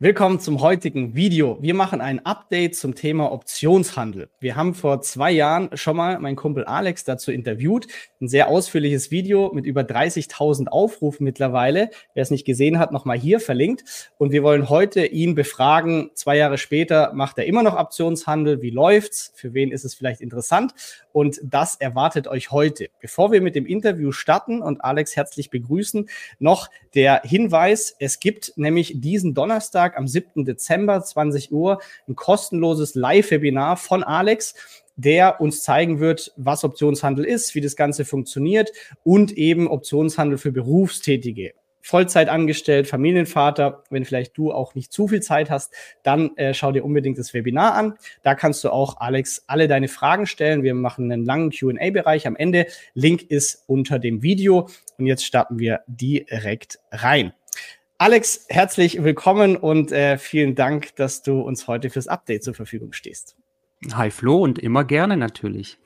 Willkommen zum heutigen Video. Wir machen ein Update zum Thema Optionshandel. Wir haben vor zwei Jahren schon mal meinen Kumpel Alex dazu interviewt. Ein sehr ausführliches Video mit über 30.000 Aufrufen mittlerweile. Wer es nicht gesehen hat, nochmal hier verlinkt. Und wir wollen heute ihn befragen. Zwei Jahre später macht er immer noch Optionshandel. Wie läuft's? Für wen ist es vielleicht interessant? Und das erwartet euch heute. Bevor wir mit dem Interview starten und Alex herzlich begrüßen, noch der Hinweis. Es gibt nämlich diesen Donnerstag Donnerstag am 7. Dezember, 20 Uhr, ein kostenloses Live-Webinar von Alex der uns zeigen wird, was Optionshandel ist, wie das Ganze funktioniert und eben Optionshandel für Berufstätige. Vollzeit angestellt, Familienvater, wenn vielleicht du auch nicht zu viel Zeit hast, dann äh, schau dir unbedingt das Webinar an. Da kannst du auch, Alex, alle deine Fragen stellen. Wir machen einen langen QA-Bereich am Ende. Link ist unter dem Video. Und jetzt starten wir direkt rein. Alex, herzlich willkommen und äh, vielen Dank, dass du uns heute fürs Update zur Verfügung stehst. Hi Flo und immer gerne natürlich.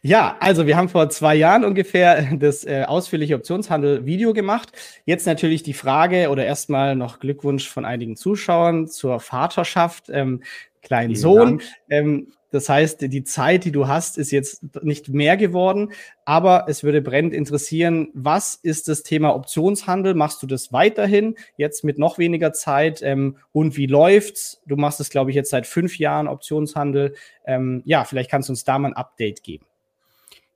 Ja, also wir haben vor zwei Jahren ungefähr das äh, ausführliche Optionshandel-Video gemacht. Jetzt natürlich die Frage oder erstmal noch Glückwunsch von einigen Zuschauern zur Vaterschaft. Ähm, kleinen Sohn. Ähm, das heißt, die Zeit, die du hast, ist jetzt nicht mehr geworden. Aber es würde brennend interessieren, was ist das Thema Optionshandel? Machst du das weiterhin jetzt mit noch weniger Zeit? Ähm, und wie läuft's? Du machst es, glaube ich, jetzt seit fünf Jahren Optionshandel. Ähm, ja, vielleicht kannst du uns da mal ein Update geben.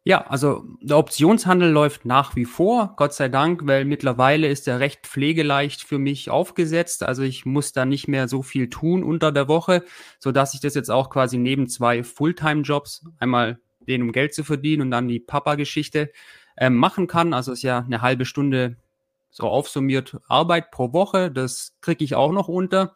Ja, also der Optionshandel läuft nach wie vor, Gott sei Dank, weil mittlerweile ist er recht pflegeleicht für mich aufgesetzt. Also ich muss da nicht mehr so viel tun unter der Woche, so dass ich das jetzt auch quasi neben zwei Fulltime-Jobs, einmal den um Geld zu verdienen und dann die Papa-Geschichte äh, machen kann. Also ist ja eine halbe Stunde so aufsummiert Arbeit pro Woche. Das kriege ich auch noch unter.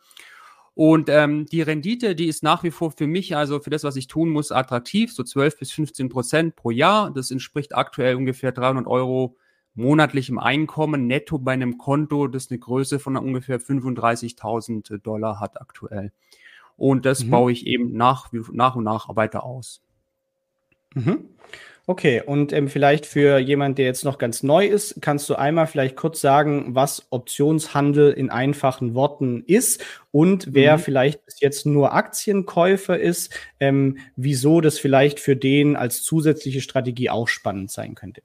Und ähm, die Rendite, die ist nach wie vor für mich, also für das, was ich tun muss, attraktiv, so 12 bis 15 Prozent pro Jahr. Das entspricht aktuell ungefähr 300 Euro monatlichem Einkommen netto bei einem Konto, das eine Größe von ungefähr 35.000 Dollar hat aktuell. Und das mhm. baue ich eben nach, nach und nach weiter aus. Mhm. Okay, und ähm, vielleicht für jemand, der jetzt noch ganz neu ist, kannst du einmal vielleicht kurz sagen, was Optionshandel in einfachen Worten ist und wer mhm. vielleicht bis jetzt nur Aktienkäufer ist, ähm, wieso das vielleicht für den als zusätzliche Strategie auch spannend sein könnte.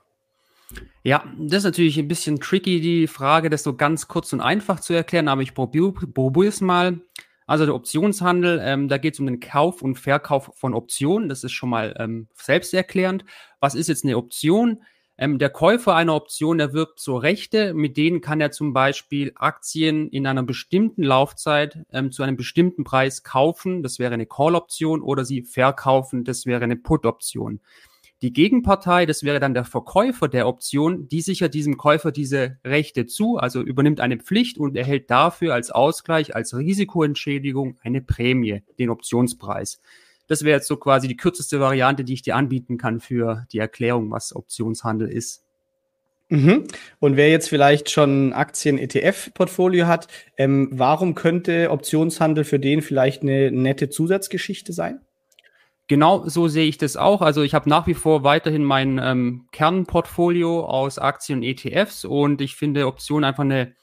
Ja, das ist natürlich ein bisschen tricky, die Frage, das so ganz kurz und einfach zu erklären, aber ich probiere es mal. Also der Optionshandel, ähm, da geht es um den Kauf und Verkauf von Optionen. Das ist schon mal ähm, selbsterklärend. Was ist jetzt eine Option? Ähm, der Käufer einer Option erwirbt so Rechte, mit denen kann er zum Beispiel Aktien in einer bestimmten Laufzeit ähm, zu einem bestimmten Preis kaufen. Das wäre eine Call-Option oder sie verkaufen. Das wäre eine Put-Option. Die Gegenpartei, das wäre dann der Verkäufer der Option, die sichert diesem Käufer diese Rechte zu, also übernimmt eine Pflicht und erhält dafür als Ausgleich, als Risikoentschädigung eine Prämie, den Optionspreis. Das wäre jetzt so quasi die kürzeste Variante, die ich dir anbieten kann für die Erklärung, was Optionshandel ist. Mhm. Und wer jetzt vielleicht schon Aktien-ETF-Portfolio hat, ähm, warum könnte Optionshandel für den vielleicht eine nette Zusatzgeschichte sein? Genau so sehe ich das auch. Also ich habe nach wie vor weiterhin mein ähm, Kernportfolio aus Aktien und ETFs und ich finde Optionen einfach eine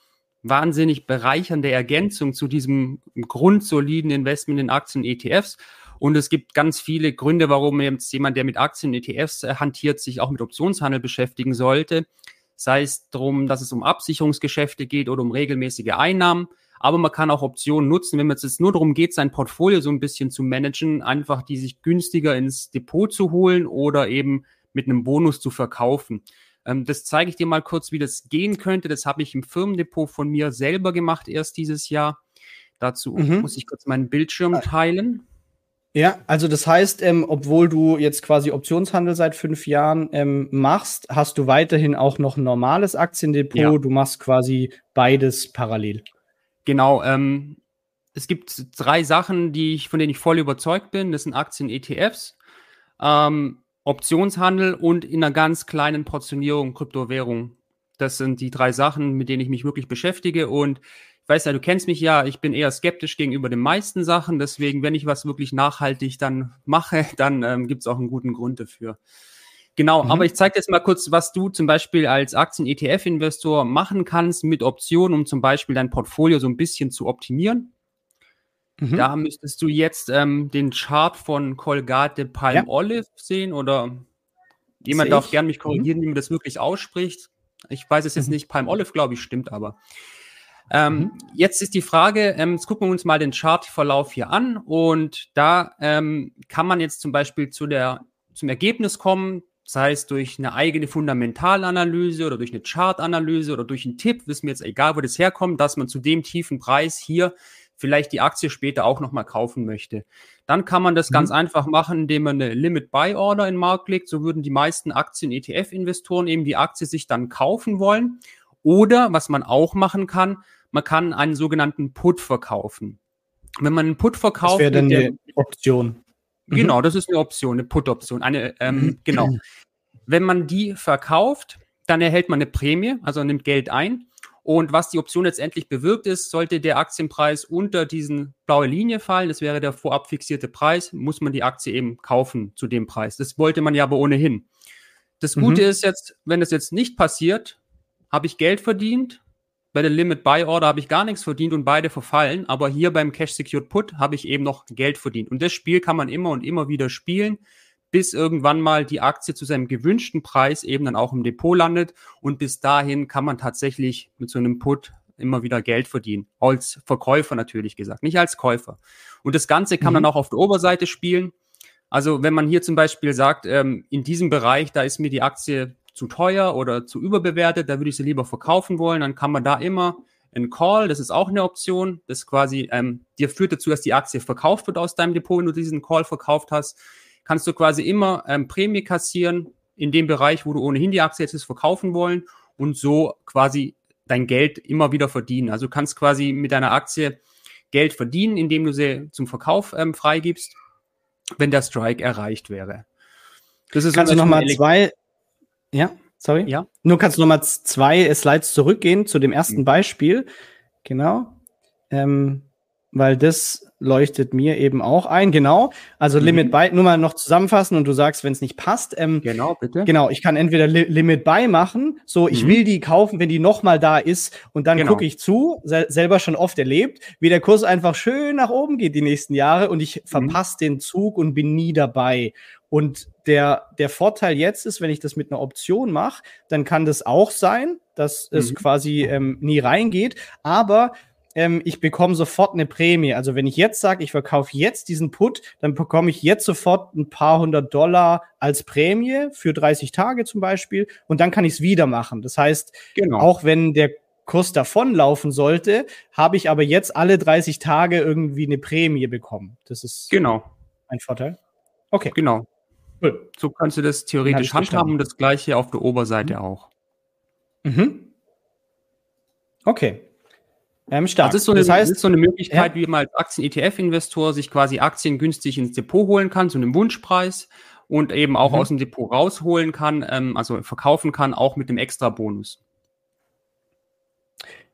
wahnsinnig bereichernde Ergänzung zu diesem grundsoliden Investment in Aktien und ETFs. Und es gibt ganz viele Gründe, warum jetzt jemand, der mit Aktien und ETFs äh, hantiert, sich auch mit Optionshandel beschäftigen sollte. Sei es darum, dass es um Absicherungsgeschäfte geht oder um regelmäßige Einnahmen aber man kann auch Optionen nutzen, wenn man jetzt nur darum geht, sein Portfolio so ein bisschen zu managen, einfach die sich günstiger ins Depot zu holen oder eben mit einem Bonus zu verkaufen. Ähm, das zeige ich dir mal kurz, wie das gehen könnte. Das habe ich im Firmendepot von mir selber gemacht erst dieses Jahr. Dazu mhm. muss ich kurz meinen Bildschirm teilen. Ja, also das heißt, ähm, obwohl du jetzt quasi Optionshandel seit fünf Jahren ähm, machst, hast du weiterhin auch noch ein normales Aktiendepot. Ja. Du machst quasi beides parallel. Genau, ähm, es gibt drei Sachen, die ich, von denen ich voll überzeugt bin. Das sind Aktien, ETFs, ähm, Optionshandel und in einer ganz kleinen Portionierung Kryptowährung. Das sind die drei Sachen, mit denen ich mich wirklich beschäftige. Und ich weiß ja, du kennst mich ja, ich bin eher skeptisch gegenüber den meisten Sachen. Deswegen, wenn ich was wirklich nachhaltig dann mache, dann ähm, gibt es auch einen guten Grund dafür. Genau, mhm. aber ich zeige jetzt mal kurz, was du zum Beispiel als Aktien-ETF-Investor machen kannst mit Optionen, um zum Beispiel dein Portfolio so ein bisschen zu optimieren. Mhm. Da müsstest du jetzt ähm, den Chart von Colgate Palm ja. Olive sehen oder jemand darf gerne mich korrigieren, mhm. wie man das wirklich ausspricht. Ich weiß es jetzt mhm. nicht, Palm Olive, glaube ich, stimmt aber. Ähm, mhm. Jetzt ist die Frage, ähm, jetzt gucken wir uns mal den Chartverlauf hier an und da ähm, kann man jetzt zum Beispiel zu der, zum Ergebnis kommen, sei es durch eine eigene Fundamentalanalyse oder durch eine Chartanalyse oder durch einen Tipp, wissen wir jetzt egal, wo das herkommt, dass man zu dem tiefen Preis hier vielleicht die Aktie später auch nochmal kaufen möchte. Dann kann man das mhm. ganz einfach machen, indem man eine Limit Buy Order in den Markt legt. So würden die meisten Aktien-ETF-Investoren eben die Aktie sich dann kaufen wollen. Oder was man auch machen kann, man kann einen sogenannten Put verkaufen. Wenn man einen Put verkauft, das wäre dann eine Option. Mhm. Genau, das ist eine Option, eine Put-Option. Eine, ähm, mhm. genau. Wenn man die verkauft, dann erhält man eine Prämie, also nimmt Geld ein. Und was die Option letztendlich bewirkt ist, sollte der Aktienpreis unter diesen blaue Linie fallen, das wäre der vorab fixierte Preis, muss man die Aktie eben kaufen zu dem Preis. Das wollte man ja aber ohnehin. Das Gute mhm. ist jetzt, wenn das jetzt nicht passiert, habe ich Geld verdient. Bei der Limit Buy Order habe ich gar nichts verdient und beide verfallen. Aber hier beim Cash Secured Put habe ich eben noch Geld verdient. Und das Spiel kann man immer und immer wieder spielen bis irgendwann mal die Aktie zu seinem gewünschten Preis eben dann auch im Depot landet. Und bis dahin kann man tatsächlich mit so einem Put immer wieder Geld verdienen. Als Verkäufer natürlich gesagt, nicht als Käufer. Und das Ganze kann mhm. man auch auf der Oberseite spielen. Also wenn man hier zum Beispiel sagt, ähm, in diesem Bereich, da ist mir die Aktie zu teuer oder zu überbewertet, da würde ich sie lieber verkaufen wollen, dann kann man da immer ein Call, das ist auch eine Option, das quasi ähm, dir führt dazu, dass die Aktie verkauft wird aus deinem Depot, wenn du diesen Call verkauft hast kannst du quasi immer ähm, Prämie kassieren in dem Bereich, wo du ohnehin die Aktie jetzt verkaufen wollen und so quasi dein Geld immer wieder verdienen. Also du kannst quasi mit deiner Aktie Geld verdienen, indem du sie zum Verkauf ähm, freigibst, wenn der Strike erreicht wäre. Das ist kannst du nochmal zwei, ja, sorry. Ja. Nur kannst du nochmal zwei Slides zurückgehen zu dem ersten mhm. Beispiel. Genau. Ähm, weil das leuchtet mir eben auch ein. Genau. Also mhm. Limit Buy, nur mal noch zusammenfassen und du sagst, wenn es nicht passt. Ähm, genau, bitte. Genau, ich kann entweder Li Limit Buy machen, so ich mhm. will die kaufen, wenn die nochmal da ist und dann genau. gucke ich zu, sel selber schon oft erlebt, wie der Kurs einfach schön nach oben geht die nächsten Jahre und ich mhm. verpasse den Zug und bin nie dabei. Und der, der Vorteil jetzt ist, wenn ich das mit einer Option mache, dann kann das auch sein, dass es mhm. quasi ähm, nie reingeht, aber ähm, ich bekomme sofort eine Prämie. Also wenn ich jetzt sage, ich verkaufe jetzt diesen Put, dann bekomme ich jetzt sofort ein paar hundert Dollar als Prämie für 30 Tage zum Beispiel und dann kann ich es wieder machen. Das heißt, genau. auch wenn der Kurs davonlaufen sollte, habe ich aber jetzt alle 30 Tage irgendwie eine Prämie bekommen. Das ist genau ein Vorteil. Okay. Genau. Cool. So kannst du das theoretisch handhaben und das gleiche auf der Oberseite mhm. auch. Mhm. Okay. Ähm, stark. Das ist so eine, das heißt, ist so eine Möglichkeit, ja. wie man als Aktien-ETF-Investor sich quasi Aktien günstig ins Depot holen kann, zu einem Wunschpreis und eben auch mhm. aus dem Depot rausholen kann, ähm, also verkaufen kann, auch mit dem Extra-Bonus.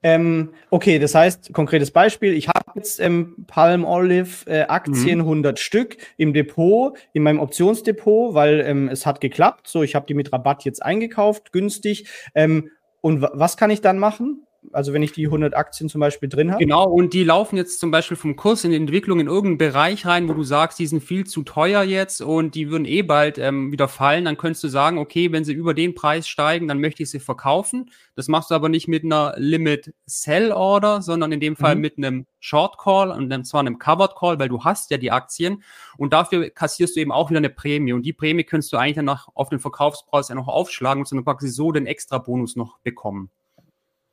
Ähm, okay, das heißt, konkretes Beispiel, ich habe jetzt ähm, Palm Olive äh, Aktien, mhm. 100 Stück im Depot, in meinem Optionsdepot, weil ähm, es hat geklappt. So, ich habe die mit Rabatt jetzt eingekauft, günstig. Ähm, und was kann ich dann machen? Also wenn ich die 100 Aktien zum Beispiel drin habe. Genau, und die laufen jetzt zum Beispiel vom Kurs in die Entwicklung in irgendeinen Bereich rein, wo du sagst, die sind viel zu teuer jetzt und die würden eh bald ähm, wieder fallen. Dann könntest du sagen, okay, wenn sie über den Preis steigen, dann möchte ich sie verkaufen. Das machst du aber nicht mit einer Limit Sell Order, sondern in dem Fall mhm. mit einem Short Call und zwar einem Covered Call, weil du hast ja die Aktien und dafür kassierst du eben auch wieder eine Prämie und die Prämie könntest du eigentlich dann noch auf den Verkaufspreis ja noch aufschlagen und dann praktisch so den extra Bonus noch bekommen.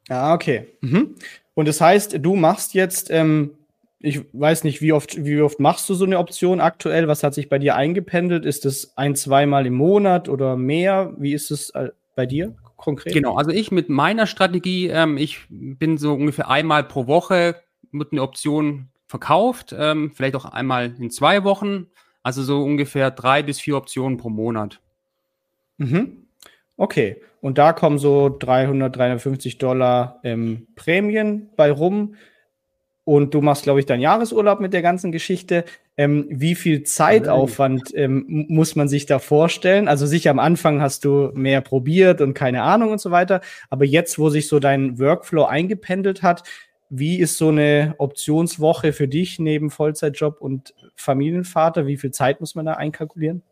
Ah, okay. Mhm. Und das heißt, du machst jetzt, ähm, ich weiß nicht, wie oft, wie oft machst du so eine Option aktuell? Was hat sich bei dir eingependelt? Ist es ein, zweimal im Monat oder mehr? Wie ist es äh, bei dir konkret? Genau, also ich mit meiner Strategie, ähm, ich bin so ungefähr einmal pro Woche mit einer Option verkauft, ähm, vielleicht auch einmal in zwei Wochen, also so ungefähr drei bis vier Optionen pro Monat. Mhm. Okay, und da kommen so 300, 350 Dollar ähm, Prämien bei rum. Und du machst, glaube ich, deinen Jahresurlaub mit der ganzen Geschichte. Ähm, wie viel Zeitaufwand ähm, muss man sich da vorstellen? Also sicher am Anfang hast du mehr probiert und keine Ahnung und so weiter. Aber jetzt, wo sich so dein Workflow eingependelt hat, wie ist so eine Optionswoche für dich neben Vollzeitjob und Familienvater? Wie viel Zeit muss man da einkalkulieren?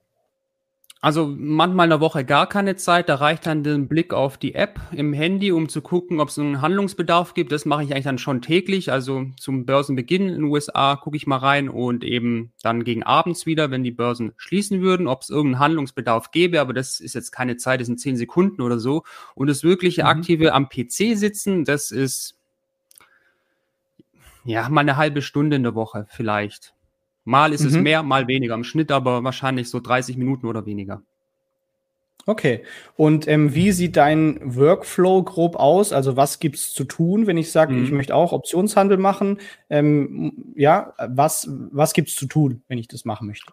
Also manchmal eine Woche gar keine Zeit. Da reicht dann der Blick auf die App im Handy, um zu gucken, ob es einen Handlungsbedarf gibt. Das mache ich eigentlich dann schon täglich. Also zum Börsenbeginn in den USA gucke ich mal rein und eben dann gegen abends wieder, wenn die Börsen schließen würden, ob es irgendeinen Handlungsbedarf gäbe. Aber das ist jetzt keine Zeit, das sind zehn Sekunden oder so. Und das wirkliche mhm. aktive am PC sitzen, das ist ja mal eine halbe Stunde in der Woche vielleicht. Mal ist mhm. es mehr, mal weniger. Im Schnitt aber wahrscheinlich so 30 Minuten oder weniger. Okay. Und ähm, wie sieht dein Workflow grob aus? Also was gibt es zu tun, wenn ich sage, mhm. ich möchte auch Optionshandel machen? Ähm, ja, was, was gibt es zu tun, wenn ich das machen möchte?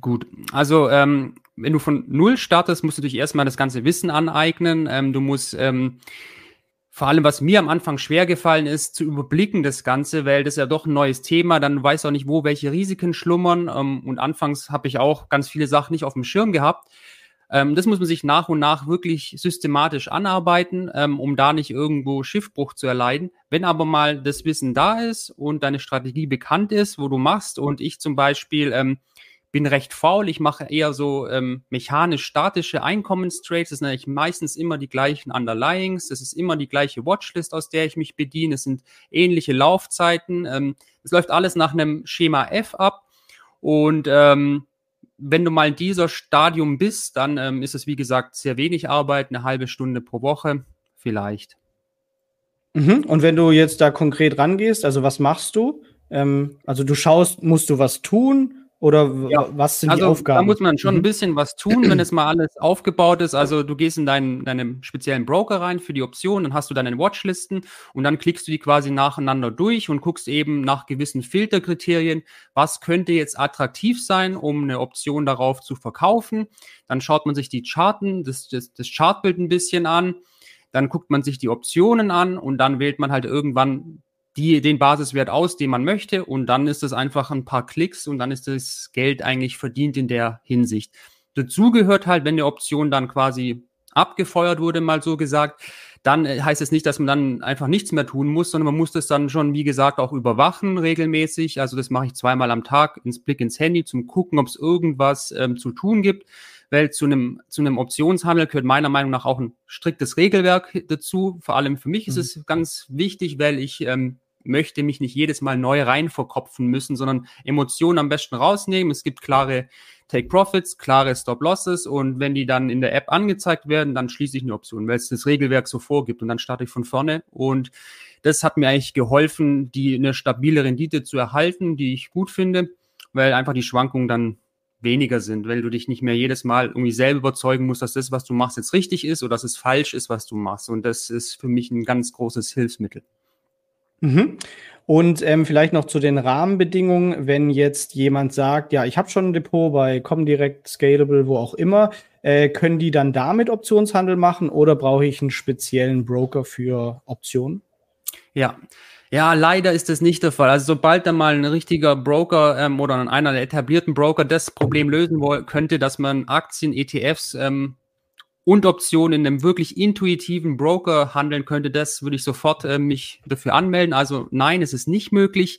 Gut, also ähm, wenn du von Null startest, musst du dich erstmal das ganze Wissen aneignen. Ähm, du musst ähm, vor allem, was mir am Anfang schwer gefallen ist, zu überblicken das Ganze, weil das ist ja doch ein neues Thema, dann weiß auch nicht, wo welche Risiken schlummern. Ähm, und anfangs habe ich auch ganz viele Sachen nicht auf dem Schirm gehabt. Ähm, das muss man sich nach und nach wirklich systematisch anarbeiten, ähm, um da nicht irgendwo Schiffbruch zu erleiden. Wenn aber mal das Wissen da ist und deine Strategie bekannt ist, wo du machst und ich zum Beispiel bin recht faul. Ich mache eher so ähm, mechanisch-statische Einkommenstrades. Das sind eigentlich meistens immer die gleichen Underlyings. Das ist immer die gleiche Watchlist, aus der ich mich bediene. Es sind ähnliche Laufzeiten. Ähm, es läuft alles nach einem Schema F ab. Und ähm, wenn du mal in dieser Stadium bist, dann ähm, ist es, wie gesagt, sehr wenig Arbeit, eine halbe Stunde pro Woche vielleicht. Mhm. Und wenn du jetzt da konkret rangehst, also was machst du? Ähm, also du schaust, musst du was tun? Oder ja. was sind also, die Aufgaben? Da muss man schon mhm. ein bisschen was tun, wenn es mal alles aufgebaut ist. Also du gehst in deinen, deinen speziellen Broker rein für die Option, dann hast du deine Watchlisten und dann klickst du die quasi nacheinander durch und guckst eben nach gewissen Filterkriterien, was könnte jetzt attraktiv sein, um eine Option darauf zu verkaufen. Dann schaut man sich die Charten, das, das, das Chartbild ein bisschen an. Dann guckt man sich die Optionen an und dann wählt man halt irgendwann die, den Basiswert aus, den man möchte. Und dann ist es einfach ein paar Klicks und dann ist das Geld eigentlich verdient in der Hinsicht. Dazu gehört halt, wenn eine Option dann quasi abgefeuert wurde, mal so gesagt, dann äh, heißt es nicht, dass man dann einfach nichts mehr tun muss, sondern man muss das dann schon, wie gesagt, auch überwachen regelmäßig. Also das mache ich zweimal am Tag ins Blick ins Handy zum gucken, ob es irgendwas ähm, zu tun gibt. Weil zu einem, zu einem Optionshandel gehört meiner Meinung nach auch ein striktes Regelwerk dazu. Vor allem für mich mhm. ist es ganz wichtig, weil ich ähm, möchte mich nicht jedes Mal neu rein verkopfen müssen, sondern Emotionen am besten rausnehmen. Es gibt klare Take Profits, klare Stop Losses und wenn die dann in der App angezeigt werden, dann schließe ich eine Option, weil es das Regelwerk so vorgibt und dann starte ich von vorne und das hat mir eigentlich geholfen, die eine stabile Rendite zu erhalten, die ich gut finde, weil einfach die Schwankungen dann weniger sind, weil du dich nicht mehr jedes Mal irgendwie selber überzeugen musst, dass das, was du machst, jetzt richtig ist oder dass es falsch ist, was du machst. Und das ist für mich ein ganz großes Hilfsmittel. Mhm. Und ähm, vielleicht noch zu den Rahmenbedingungen, wenn jetzt jemand sagt, ja, ich habe schon ein Depot bei Comdirect, Scalable, wo auch immer, äh, können die dann damit Optionshandel machen oder brauche ich einen speziellen Broker für Optionen? Ja. Ja, leider ist das nicht der Fall. Also sobald da mal ein richtiger Broker ähm, oder einer der etablierten Broker das Problem lösen könnte, dass man Aktien, ETFs ähm, und Optionen in einem wirklich intuitiven Broker handeln könnte, das würde ich sofort äh, mich dafür anmelden. Also nein, es ist nicht möglich.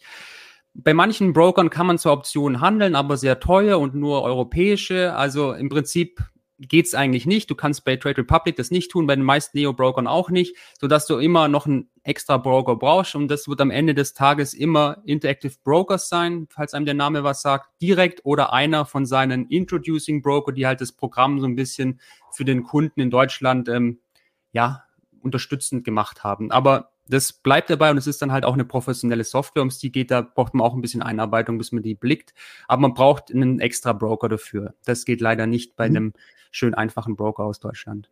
Bei manchen Brokern kann man zwar Optionen handeln, aber sehr teuer und nur europäische. Also im Prinzip geht's eigentlich nicht. Du kannst bei Trade Republic das nicht tun, bei den meisten Neo-Brokern auch nicht, sodass du immer noch einen extra Broker brauchst und das wird am Ende des Tages immer Interactive Brokers sein, falls einem der Name was sagt, direkt oder einer von seinen Introducing Broker, die halt das Programm so ein bisschen für den Kunden in Deutschland ähm, ja unterstützend gemacht haben. Aber das bleibt dabei und es ist dann halt auch eine professionelle Software, um die geht, da braucht man auch ein bisschen Einarbeitung, bis man die blickt. Aber man braucht einen extra Broker dafür. Das geht leider nicht bei mhm. einem schön einfachen Broker aus Deutschland.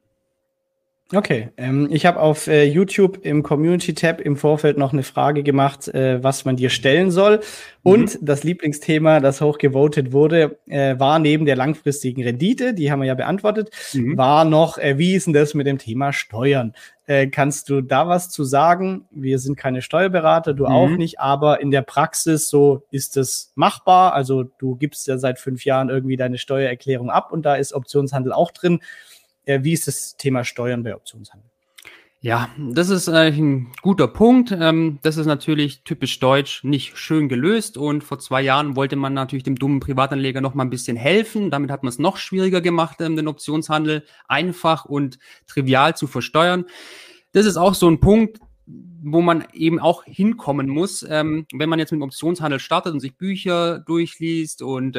Okay, ähm, ich habe auf äh, YouTube im Community-Tab im Vorfeld noch eine Frage gemacht, äh, was man dir stellen soll. Und mhm. das Lieblingsthema, das hochgevotet wurde, äh, war neben der langfristigen Rendite, die haben wir ja beantwortet, mhm. war noch, äh, wie ist denn das mit dem Thema Steuern? Äh, kannst du da was zu sagen? Wir sind keine Steuerberater, du mhm. auch nicht, aber in der Praxis so ist es machbar. Also du gibst ja seit fünf Jahren irgendwie deine Steuererklärung ab und da ist Optionshandel auch drin. Äh, wie ist das Thema Steuern bei Optionshandel? Ja, das ist äh, ein guter Punkt. Ähm, das ist natürlich typisch deutsch nicht schön gelöst und vor zwei Jahren wollte man natürlich dem dummen Privatanleger noch mal ein bisschen helfen. Damit hat man es noch schwieriger gemacht, ähm, den Optionshandel einfach und trivial zu versteuern. Das ist auch so ein Punkt, wo man eben auch hinkommen muss, ähm, wenn man jetzt mit dem Optionshandel startet und sich Bücher durchliest und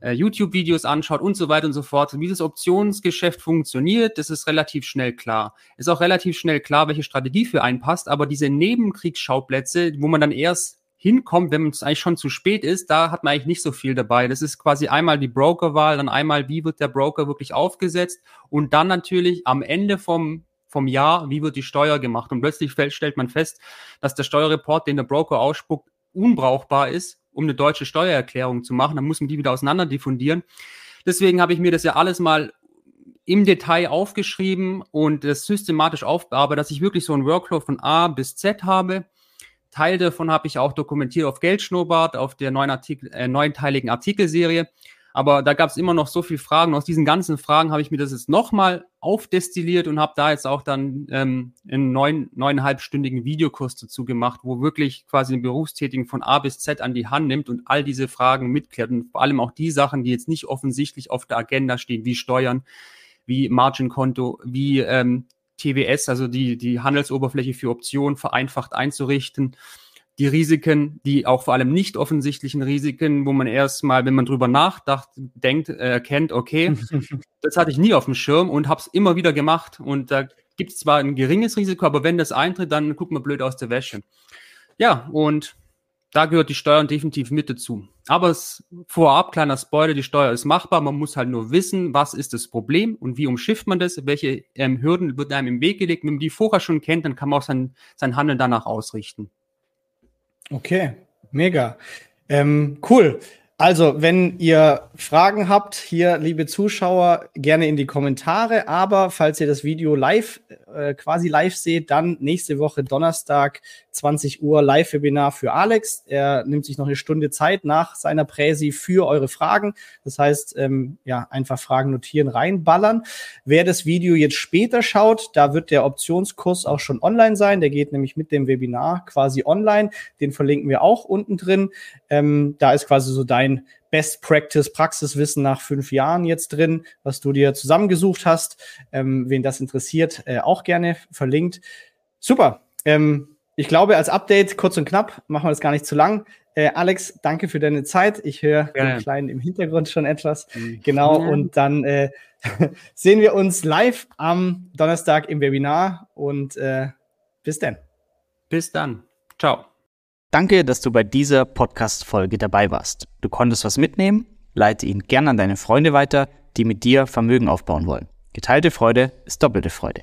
äh, YouTube-Videos anschaut und so weiter und so fort. Wie das Optionsgeschäft funktioniert, das ist relativ schnell klar. Ist auch relativ schnell klar, welche Strategie für einen passt, aber diese Nebenkriegsschauplätze, wo man dann erst hinkommt, wenn es eigentlich schon zu spät ist, da hat man eigentlich nicht so viel dabei. Das ist quasi einmal die Brokerwahl, dann einmal, wie wird der Broker wirklich aufgesetzt und dann natürlich am Ende vom vom Jahr, wie wird die Steuer gemacht? Und plötzlich stellt man fest, dass der Steuerreport, den der Broker ausspuckt, unbrauchbar ist um eine deutsche Steuererklärung zu machen. Dann muss man die wieder auseinander diffundieren. Deswegen habe ich mir das ja alles mal im Detail aufgeschrieben und das systematisch aufbearbeitet, dass ich wirklich so einen Workflow von A bis Z habe. Teil davon habe ich auch dokumentiert auf Geldschnurrbart, auf der neuen Artikel, äh, neunteiligen Artikelserie. Aber da gab es immer noch so viele Fragen. Aus diesen ganzen Fragen habe ich mir das jetzt nochmal aufdestilliert und habe da jetzt auch dann ähm, einen neun, neuneinhalbstündigen Videokurs dazu gemacht, wo wirklich quasi den Berufstätigen von A bis Z an die Hand nimmt und all diese Fragen mitklärt und vor allem auch die Sachen, die jetzt nicht offensichtlich auf der Agenda stehen, wie Steuern, wie Margin-Konto, wie ähm, TWS, also die, die Handelsoberfläche für Optionen vereinfacht einzurichten die Risiken, die auch vor allem nicht offensichtlichen Risiken, wo man erstmal, wenn man drüber nachdacht, denkt, äh, erkennt, okay, das hatte ich nie auf dem Schirm und habe es immer wieder gemacht. Und da gibt es zwar ein geringes Risiko, aber wenn das eintritt, dann guckt man blöd aus der Wäsche. Ja, und da gehört die Steuer definitiv mit dazu. Aber es vorab, kleiner Spoiler, die Steuer ist machbar. Man muss halt nur wissen, was ist das Problem und wie umschifft man das, welche ähm, Hürden wird einem im Weg gelegt. Wenn man die vorher schon kennt, dann kann man auch sein, sein Handeln danach ausrichten. Okay, mega. Ähm, cool. Also, wenn ihr Fragen habt, hier, liebe Zuschauer, gerne in die Kommentare. Aber falls ihr das Video live, äh, quasi live seht, dann nächste Woche Donnerstag, 20 Uhr, Live-Webinar für Alex. Er nimmt sich noch eine Stunde Zeit nach seiner Präsi für eure Fragen. Das heißt, ähm, ja, einfach Fragen notieren, reinballern. Wer das Video jetzt später schaut, da wird der Optionskurs auch schon online sein. Der geht nämlich mit dem Webinar quasi online. Den verlinken wir auch unten drin. Ähm, da ist quasi so dein Best Practice Praxiswissen nach fünf Jahren jetzt drin, was du dir zusammengesucht hast. Ähm, wen das interessiert, äh, auch gerne verlinkt. Super. Ähm, ich glaube, als Update kurz und knapp, machen wir das gar nicht zu lang. Äh, Alex, danke für deine Zeit. Ich höre den Kleinen im Hintergrund schon etwas. Mhm. Genau. Ja. Und dann äh, sehen wir uns live am Donnerstag im Webinar und äh, bis dann. Bis dann. Ciao. Danke, dass du bei dieser Podcast-Folge dabei warst. Du konntest was mitnehmen? Leite ihn gern an deine Freunde weiter, die mit dir Vermögen aufbauen wollen. Geteilte Freude ist doppelte Freude.